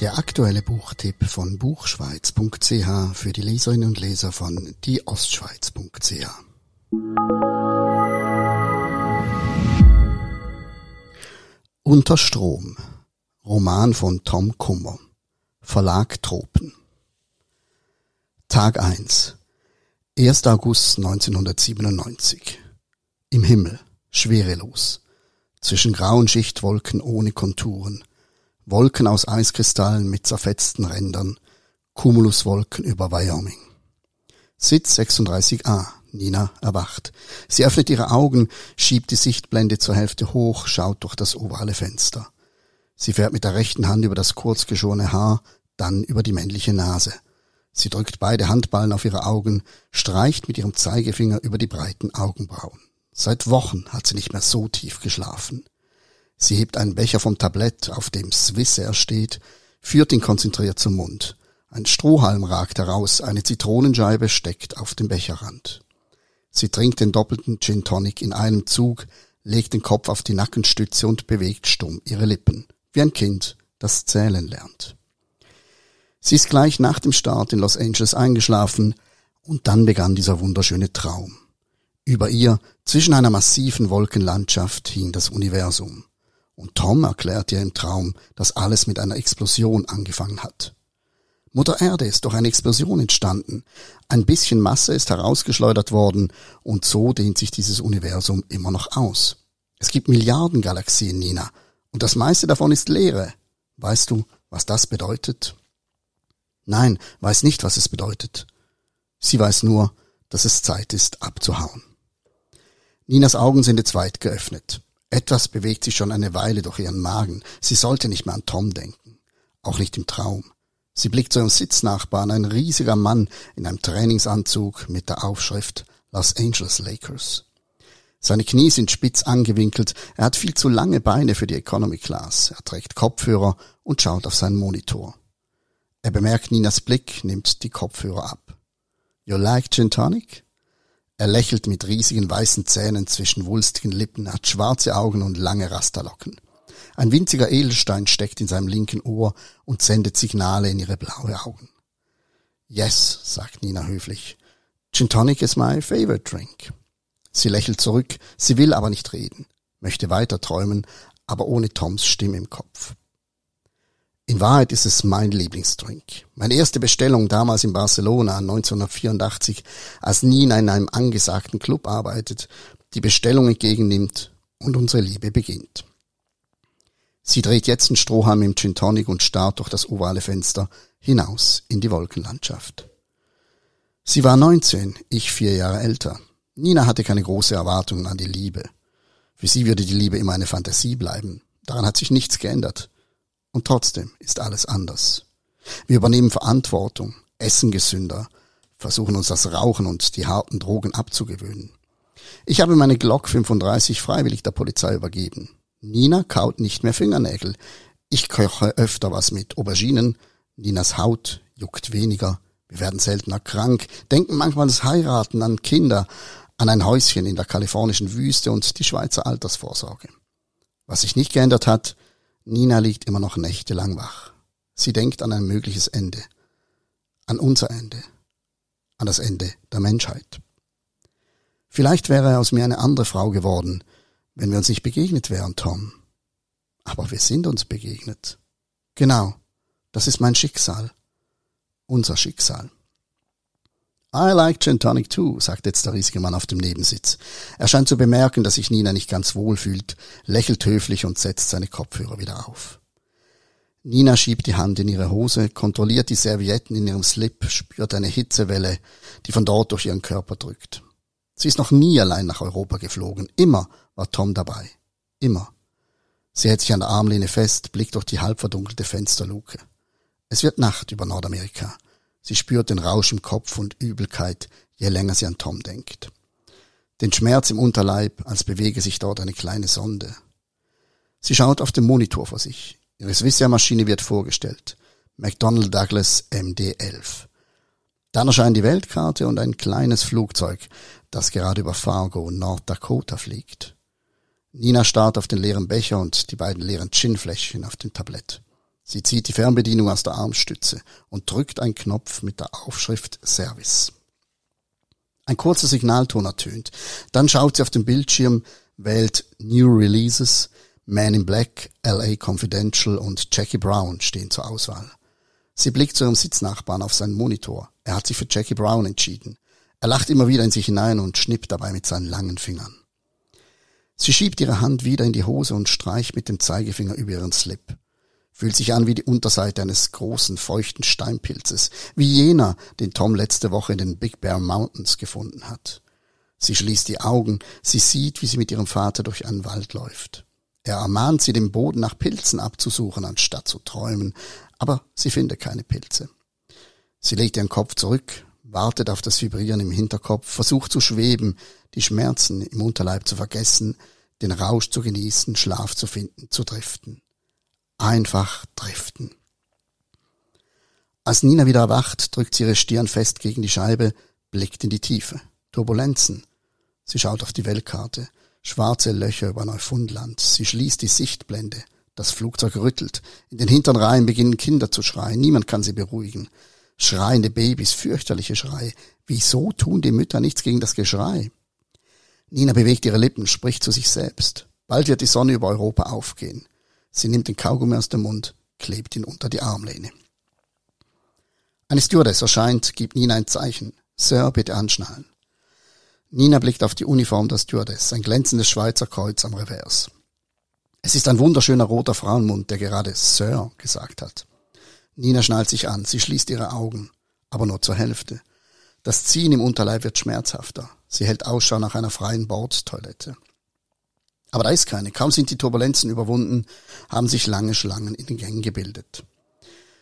Der aktuelle Buchtipp von buchschweiz.ch für die Leserinnen und Leser von dieostschweiz.ch. Unter Strom. Roman von Tom Kummer. Verlag Tropen. Tag 1. 1. August 1997. Im Himmel. Schwerelos. Zwischen grauen Schichtwolken ohne Konturen Wolken aus Eiskristallen mit zerfetzten Rändern, Cumuluswolken über Wyoming. Sitz 36a. Nina erwacht. Sie öffnet ihre Augen, schiebt die Sichtblende zur Hälfte hoch, schaut durch das ovale Fenster. Sie fährt mit der rechten Hand über das kurz geschorene Haar, dann über die männliche Nase. Sie drückt beide Handballen auf ihre Augen, streicht mit ihrem Zeigefinger über die breiten Augenbrauen. Seit Wochen hat sie nicht mehr so tief geschlafen. Sie hebt einen Becher vom Tablett, auf dem Swissair steht, führt ihn konzentriert zum Mund. Ein Strohhalm ragt heraus, eine Zitronenscheibe steckt auf dem Becherrand. Sie trinkt den doppelten Gin Tonic in einem Zug, legt den Kopf auf die Nackenstütze und bewegt stumm ihre Lippen, wie ein Kind, das zählen lernt. Sie ist gleich nach dem Start in Los Angeles eingeschlafen, und dann begann dieser wunderschöne Traum. Über ihr, zwischen einer massiven Wolkenlandschaft, hing das Universum. Und Tom erklärt ihr im Traum, dass alles mit einer Explosion angefangen hat. Mutter Erde ist durch eine Explosion entstanden. Ein bisschen Masse ist herausgeschleudert worden und so dehnt sich dieses Universum immer noch aus. Es gibt Milliarden Galaxien, Nina, und das meiste davon ist Leere. Weißt du, was das bedeutet? Nein, weiß nicht, was es bedeutet. Sie weiß nur, dass es Zeit ist, abzuhauen. Ninas Augen sind jetzt weit geöffnet. Etwas bewegt sich schon eine Weile durch ihren Magen. Sie sollte nicht mehr an Tom denken. Auch nicht im Traum. Sie blickt zu ihrem Sitznachbarn, ein riesiger Mann in einem Trainingsanzug mit der Aufschrift Los Angeles Lakers. Seine Knie sind spitz angewinkelt, er hat viel zu lange Beine für die Economy Class, er trägt Kopfhörer und schaut auf seinen Monitor. Er bemerkt Ninas Blick, nimmt die Kopfhörer ab. You like Gin Tonic? Er lächelt mit riesigen weißen Zähnen zwischen wulstigen Lippen, hat schwarze Augen und lange Rasterlocken. Ein winziger Edelstein steckt in seinem linken Ohr und sendet Signale in ihre blaue Augen. Yes, sagt Nina höflich. Gin Tonic is my favorite drink. Sie lächelt zurück, sie will aber nicht reden, möchte weiter träumen, aber ohne Toms Stimme im Kopf. In Wahrheit ist es mein Lieblingsdrink. Meine erste Bestellung damals in Barcelona 1984, als Nina in einem angesagten Club arbeitet, die Bestellung entgegennimmt und unsere Liebe beginnt. Sie dreht jetzt einen Strohhalm im Gin Tonic und starrt durch das ovale Fenster hinaus in die Wolkenlandschaft. Sie war 19, ich vier Jahre älter. Nina hatte keine große Erwartungen an die Liebe. Für sie würde die Liebe immer eine Fantasie bleiben. Daran hat sich nichts geändert. Und trotzdem ist alles anders. Wir übernehmen Verantwortung, essen gesünder, versuchen uns das Rauchen und die harten Drogen abzugewöhnen. Ich habe meine Glock 35 freiwillig der Polizei übergeben. Nina kaut nicht mehr Fingernägel. Ich koche öfter was mit Auberginen. Ninas Haut juckt weniger. Wir werden seltener krank, denken manchmal das Heiraten an Kinder, an ein Häuschen in der kalifornischen Wüste und die Schweizer Altersvorsorge. Was sich nicht geändert hat, Nina liegt immer noch nächtelang wach. Sie denkt an ein mögliches Ende. An unser Ende. An das Ende der Menschheit. Vielleicht wäre aus mir eine andere Frau geworden, wenn wir uns nicht begegnet wären, Tom. Aber wir sind uns begegnet. Genau. Das ist mein Schicksal. Unser Schicksal. I like Gin Tonic too, sagt jetzt der riesige Mann auf dem Nebensitz. Er scheint zu bemerken, dass sich Nina nicht ganz wohl fühlt, lächelt höflich und setzt seine Kopfhörer wieder auf. Nina schiebt die Hand in ihre Hose, kontrolliert die Servietten in ihrem Slip, spürt eine Hitzewelle, die von dort durch ihren Körper drückt. Sie ist noch nie allein nach Europa geflogen. Immer war Tom dabei. Immer. Sie hält sich an der Armlehne fest, blickt durch die halb verdunkelte Fensterluke. Es wird Nacht über Nordamerika. Sie spürt den Rausch im Kopf und Übelkeit, je länger sie an Tom denkt. Den Schmerz im Unterleib, als bewege sich dort eine kleine Sonde. Sie schaut auf den Monitor vor sich. Ihre Swissair-Maschine wird vorgestellt. McDonnell Douglas MD-11. Dann erscheint die Weltkarte und ein kleines Flugzeug, das gerade über Fargo, North Dakota fliegt. Nina starrt auf den leeren Becher und die beiden leeren Chinfläschchen auf dem Tablett. Sie zieht die Fernbedienung aus der Armstütze und drückt einen Knopf mit der Aufschrift Service. Ein kurzer Signalton ertönt. Dann schaut sie auf den Bildschirm, wählt New Releases, Man in Black, LA Confidential und Jackie Brown stehen zur Auswahl. Sie blickt zu ihrem Sitznachbarn auf seinen Monitor. Er hat sich für Jackie Brown entschieden. Er lacht immer wieder in sich hinein und schnippt dabei mit seinen langen Fingern. Sie schiebt ihre Hand wieder in die Hose und streicht mit dem Zeigefinger über ihren Slip. Fühlt sich an wie die Unterseite eines großen, feuchten Steinpilzes, wie jener, den Tom letzte Woche in den Big Bear Mountains gefunden hat. Sie schließt die Augen, sie sieht, wie sie mit ihrem Vater durch einen Wald läuft. Er ermahnt sie, den Boden nach Pilzen abzusuchen, anstatt zu träumen, aber sie findet keine Pilze. Sie legt ihren Kopf zurück, wartet auf das Vibrieren im Hinterkopf, versucht zu schweben, die Schmerzen im Unterleib zu vergessen, den Rausch zu genießen, Schlaf zu finden, zu driften. Einfach driften. Als Nina wieder erwacht, drückt sie ihre Stirn fest gegen die Scheibe, blickt in die Tiefe. Turbulenzen. Sie schaut auf die Weltkarte. Schwarze Löcher über Neufundland. Sie schließt die Sichtblende. Das Flugzeug rüttelt. In den hinteren Reihen beginnen Kinder zu schreien. Niemand kann sie beruhigen. Schreiende Babys, fürchterliche Schreie. Wieso tun die Mütter nichts gegen das Geschrei? Nina bewegt ihre Lippen, spricht zu sich selbst. Bald wird die Sonne über Europa aufgehen. Sie nimmt den Kaugummi aus dem Mund, klebt ihn unter die Armlehne. Eine Stewardess erscheint, gibt Nina ein Zeichen. Sir, bitte anschnallen. Nina blickt auf die Uniform der Stewardess, ein glänzendes Schweizer Kreuz am Revers. Es ist ein wunderschöner roter Frauenmund, der gerade Sir gesagt hat. Nina schnallt sich an, sie schließt ihre Augen, aber nur zur Hälfte. Das Ziehen im Unterleib wird schmerzhafter. Sie hält Ausschau nach einer freien Bordtoilette. Aber da ist keine. Kaum sind die Turbulenzen überwunden, haben sich lange Schlangen in den Gängen gebildet.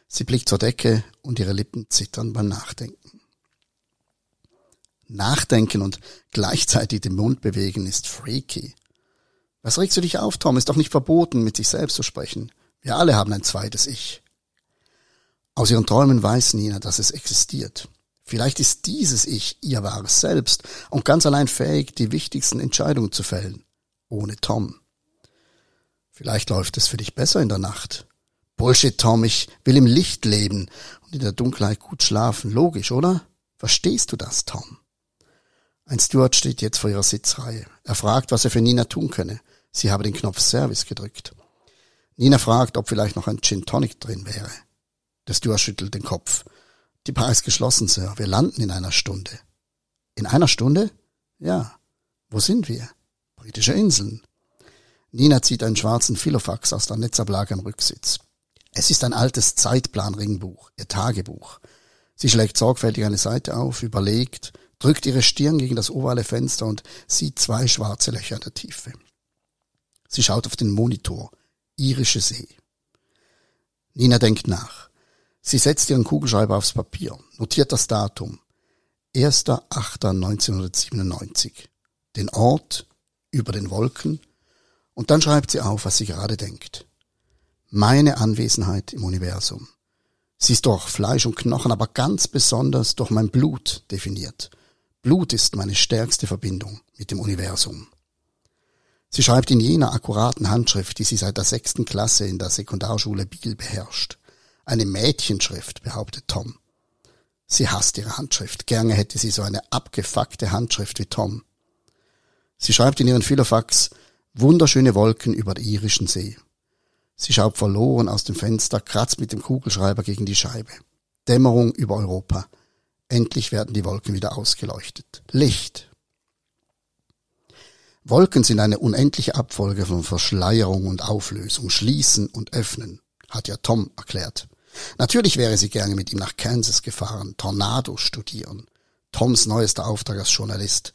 Sie blickt zur Decke und ihre Lippen zittern beim Nachdenken. Nachdenken und gleichzeitig den Mund bewegen ist freaky. Was regst du dich auf, Tom? Ist doch nicht verboten, mit sich selbst zu sprechen. Wir alle haben ein zweites Ich. Aus ihren Träumen weiß Nina, dass es existiert. Vielleicht ist dieses Ich ihr wahres Selbst und ganz allein fähig, die wichtigsten Entscheidungen zu fällen. Ohne Tom. Vielleicht läuft es für dich besser in der Nacht. Bullshit, Tom, ich will im Licht leben und in der Dunkelheit gut schlafen. Logisch, oder? Verstehst du das, Tom? Ein Steward steht jetzt vor ihrer Sitzreihe. Er fragt, was er für Nina tun könne. Sie habe den Knopf Service gedrückt. Nina fragt, ob vielleicht noch ein Gin Tonic drin wäre. Der Steward schüttelt den Kopf. Die Bar ist geschlossen, Sir. Wir landen in einer Stunde. In einer Stunde? Ja. Wo sind wir? Britische Inseln. Nina zieht einen schwarzen Filofax aus der Netzablage am Rücksitz. Es ist ein altes Zeitplanringbuch, ihr Tagebuch. Sie schlägt sorgfältig eine Seite auf, überlegt, drückt ihre Stirn gegen das ovale Fenster und sieht zwei schwarze Löcher in der Tiefe. Sie schaut auf den Monitor. Irische See. Nina denkt nach. Sie setzt ihren Kugelschreiber aufs Papier, notiert das Datum. 1.8.1997. Den Ort über den Wolken und dann schreibt sie auf, was sie gerade denkt. Meine Anwesenheit im Universum. Sie ist durch Fleisch und Knochen, aber ganz besonders durch mein Blut definiert. Blut ist meine stärkste Verbindung mit dem Universum. Sie schreibt in jener akkuraten Handschrift, die sie seit der sechsten Klasse in der Sekundarschule Biel beherrscht. Eine Mädchenschrift, behauptet Tom. Sie hasst ihre Handschrift. Gerne hätte sie so eine abgefuckte Handschrift wie Tom. Sie schreibt in ihren Philofax wunderschöne Wolken über der irischen See. Sie schaut verloren aus dem Fenster, kratzt mit dem Kugelschreiber gegen die Scheibe. Dämmerung über Europa. Endlich werden die Wolken wieder ausgeleuchtet. Licht. Wolken sind eine unendliche Abfolge von Verschleierung und Auflösung, Schließen und Öffnen, hat ja Tom erklärt. Natürlich wäre sie gerne mit ihm nach Kansas gefahren, Tornado studieren. Toms neuester Auftrag als Journalist.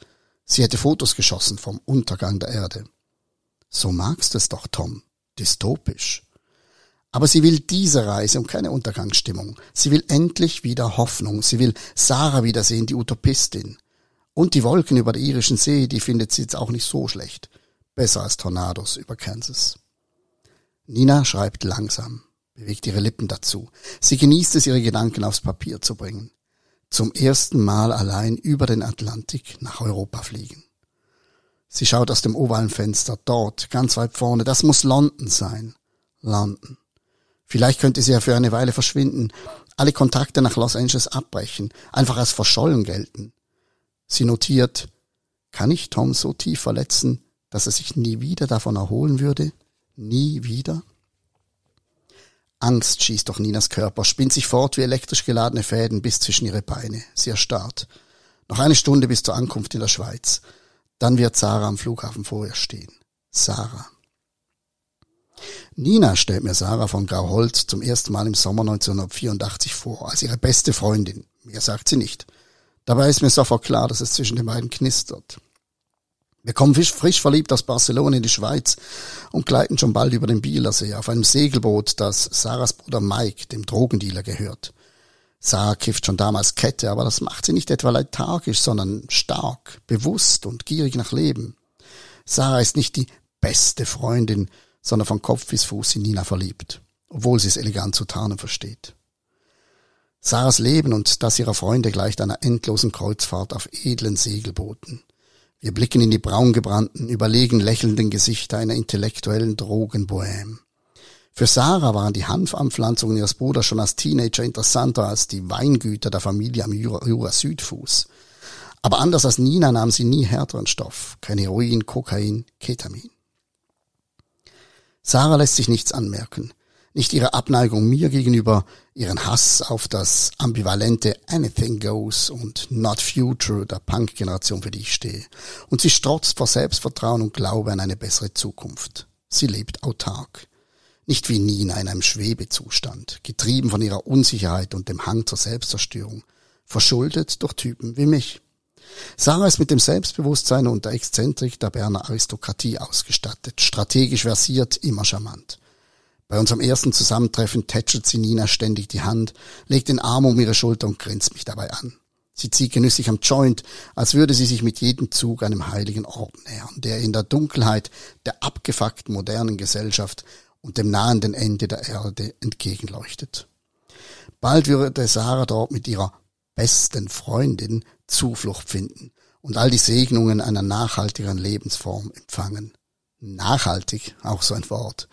Sie hätte Fotos geschossen vom Untergang der Erde. So magst es doch, Tom. Dystopisch. Aber sie will diese Reise und keine Untergangsstimmung. Sie will endlich wieder Hoffnung. Sie will Sarah wiedersehen, die Utopistin. Und die Wolken über der irischen See, die findet sie jetzt auch nicht so schlecht. Besser als Tornados über Kansas. Nina schreibt langsam, bewegt ihre Lippen dazu. Sie genießt es, ihre Gedanken aufs Papier zu bringen. Zum ersten Mal allein über den Atlantik nach Europa fliegen. Sie schaut aus dem ovalen Fenster, dort, ganz weit vorne. Das muss London sein. London. Vielleicht könnte sie ja für eine Weile verschwinden, alle Kontakte nach Los Angeles abbrechen, einfach als verschollen gelten. Sie notiert, kann ich Tom so tief verletzen, dass er sich nie wieder davon erholen würde? Nie wieder? Angst schießt durch Ninas Körper, spinnt sich fort wie elektrisch geladene Fäden bis zwischen ihre Beine. Sie erstarrt. Noch eine Stunde bis zur Ankunft in der Schweiz. Dann wird Sarah am Flughafen vor ihr stehen. Sarah. Nina stellt mir Sarah von Grauholz zum ersten Mal im Sommer 1984 vor, als ihre beste Freundin. Mehr sagt sie nicht. Dabei ist mir sofort klar, dass es zwischen den beiden knistert. Wir kommen frisch, frisch verliebt aus Barcelona in die Schweiz und gleiten schon bald über den Bielersee auf einem Segelboot, das Sarahs Bruder Mike, dem Drogendealer, gehört. Sarah kifft schon damals Kette, aber das macht sie nicht etwa lethargisch, sondern stark, bewusst und gierig nach Leben. Sarah ist nicht die beste Freundin, sondern von Kopf bis Fuß in Nina verliebt, obwohl sie es elegant zu tarnen versteht. Sarahs Leben und das ihrer Freunde gleicht einer endlosen Kreuzfahrt auf edlen Segelbooten. Wir blicken in die braungebrannten, überlegen lächelnden Gesichter einer intellektuellen Drogenbohème. Für Sarah waren die Hanfanpflanzungen ihres Bruders schon als Teenager interessanter als die Weingüter der Familie am Jura, Jura Südfuß. Aber anders als Nina nahm sie nie härteren Stoff, kein Heroin, Kokain, Ketamin. Sarah lässt sich nichts anmerken nicht ihre Abneigung mir gegenüber, ihren Hass auf das ambivalente Anything Goes und Not Future der Punk-Generation, für die ich stehe. Und sie strotzt vor Selbstvertrauen und Glaube an eine bessere Zukunft. Sie lebt autark. Nicht wie Nina in einem Schwebezustand, getrieben von ihrer Unsicherheit und dem Hang zur Selbstzerstörung, verschuldet durch Typen wie mich. Sarah ist mit dem Selbstbewusstsein und der Exzentrik der Berner Aristokratie ausgestattet, strategisch versiert, immer charmant. Bei unserem ersten Zusammentreffen tätschelt sie Nina ständig die Hand, legt den Arm um ihre Schulter und grinst mich dabei an. Sie zieht genüsslich am Joint, als würde sie sich mit jedem Zug einem heiligen Ort nähern, der in der Dunkelheit der abgefuckten modernen Gesellschaft und dem nahenden Ende der Erde entgegenleuchtet. Bald würde Sarah dort mit ihrer besten Freundin Zuflucht finden und all die Segnungen einer nachhaltigeren Lebensform empfangen. Nachhaltig, auch so ein Wort.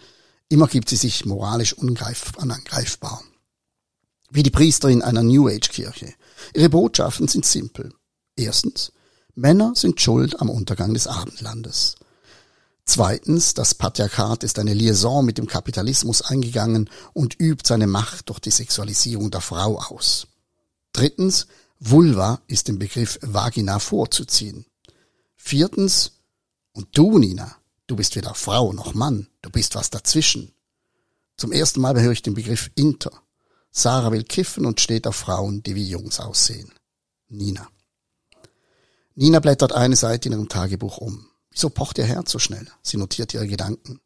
Immer gibt sie sich moralisch unangreifbar. Wie die Priesterin einer New Age Kirche. Ihre Botschaften sind simpel. Erstens, Männer sind schuld am Untergang des Abendlandes. Zweitens, das Patriarchat ist eine Liaison mit dem Kapitalismus eingegangen und übt seine Macht durch die Sexualisierung der Frau aus. Drittens, Vulva ist dem Begriff Vagina vorzuziehen. Viertens, und du, Nina, Du bist weder Frau noch Mann, du bist was dazwischen. Zum ersten Mal höre ich den Begriff Inter. Sarah will kiffen und steht auf Frauen, die wie Jungs aussehen. Nina. Nina blättert eine Seite in ihrem Tagebuch um. Wieso pocht ihr Herz so schnell? Sie notiert ihre Gedanken.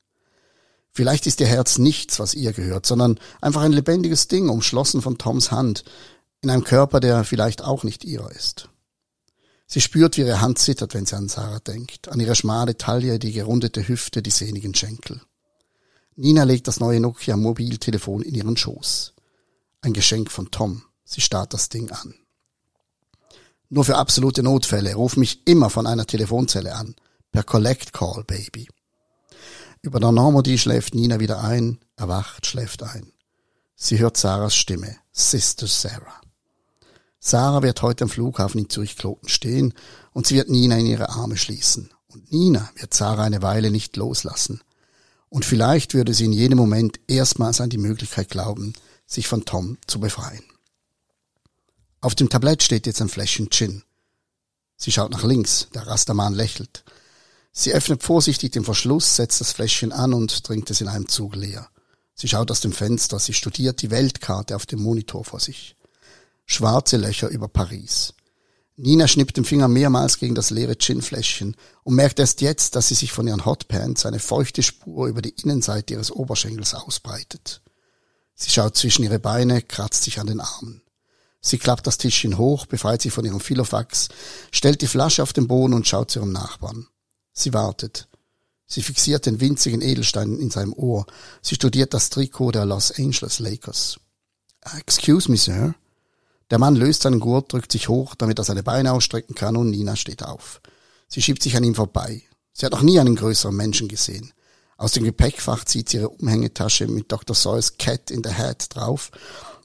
Vielleicht ist ihr Herz nichts, was ihr gehört, sondern einfach ein lebendiges Ding, umschlossen von Toms Hand, in einem Körper, der vielleicht auch nicht ihrer ist. Sie spürt, wie ihre Hand zittert, wenn sie an Sarah denkt, an ihre schmale Taille, die gerundete Hüfte, die sehnigen Schenkel. Nina legt das neue Nokia Mobiltelefon in ihren Schoß. Ein Geschenk von Tom. Sie starrt das Ding an. Nur für absolute Notfälle. Ruf mich immer von einer Telefonzelle an. Per Collect Call, Baby. Über der Normandie schläft Nina wieder ein, erwacht, schläft ein. Sie hört Sarahs Stimme. Sister Sarah. Sarah wird heute am Flughafen in Zürich-Kloten stehen und sie wird Nina in ihre Arme schließen. Und Nina wird Sarah eine Weile nicht loslassen. Und vielleicht würde sie in jenem Moment erstmals an die Möglichkeit glauben, sich von Tom zu befreien. Auf dem Tablett steht jetzt ein Fläschchen Gin. Sie schaut nach links, der Rastermann lächelt. Sie öffnet vorsichtig den Verschluss, setzt das Fläschchen an und trinkt es in einem Zug leer. Sie schaut aus dem Fenster, sie studiert die Weltkarte auf dem Monitor vor sich schwarze Löcher über Paris. Nina schnippt den Finger mehrmals gegen das leere Ginfläschchen und merkt erst jetzt, dass sie sich von ihren Hotpants eine feuchte Spur über die Innenseite ihres Oberschenkels ausbreitet. Sie schaut zwischen ihre Beine, kratzt sich an den Armen. Sie klappt das Tischchen hoch, befreit sich von ihrem Filofax, stellt die Flasche auf den Boden und schaut zu ihrem Nachbarn. Sie wartet. Sie fixiert den winzigen Edelstein in seinem Ohr. Sie studiert das Trikot der Los Angeles Lakers. Excuse me, Sir. Der Mann löst seinen Gurt, drückt sich hoch, damit er seine Beine ausstrecken kann und Nina steht auf. Sie schiebt sich an ihm vorbei. Sie hat noch nie einen größeren Menschen gesehen. Aus dem Gepäckfach zieht sie ihre Umhängetasche mit Dr. Seuss Cat in the Hat drauf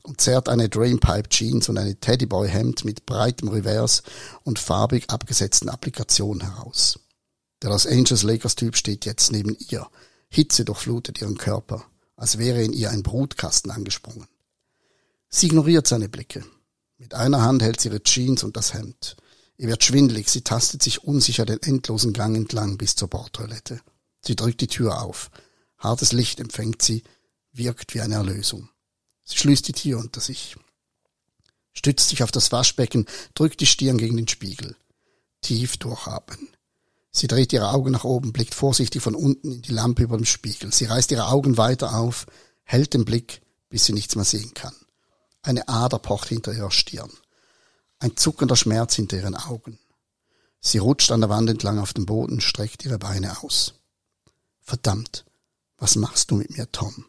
und zerrt eine Drainpipe Jeans und eine Teddyboy Hemd mit breitem Revers und farbig abgesetzten Applikationen heraus. Der Los Angeles Lakers Typ steht jetzt neben ihr. Hitze durchflutet ihren Körper, als wäre in ihr ein Brutkasten angesprungen. Sie ignoriert seine Blicke. Mit einer Hand hält sie ihre Jeans und das Hemd. Ihr wird schwindlig, sie tastet sich unsicher den endlosen Gang entlang bis zur Bordtoilette. Sie drückt die Tür auf. Hartes Licht empfängt sie, wirkt wie eine Erlösung. Sie schließt die Tür unter sich. Stützt sich auf das Waschbecken, drückt die Stirn gegen den Spiegel. Tief durchatmen. Sie dreht ihre Augen nach oben, blickt vorsichtig von unten in die Lampe über dem Spiegel. Sie reißt ihre Augen weiter auf, hält den Blick, bis sie nichts mehr sehen kann. Eine Ader pocht hinter ihrer Stirn. Ein zuckender Schmerz hinter ihren Augen. Sie rutscht an der Wand entlang auf den Boden, streckt ihre Beine aus. Verdammt, was machst du mit mir, Tom?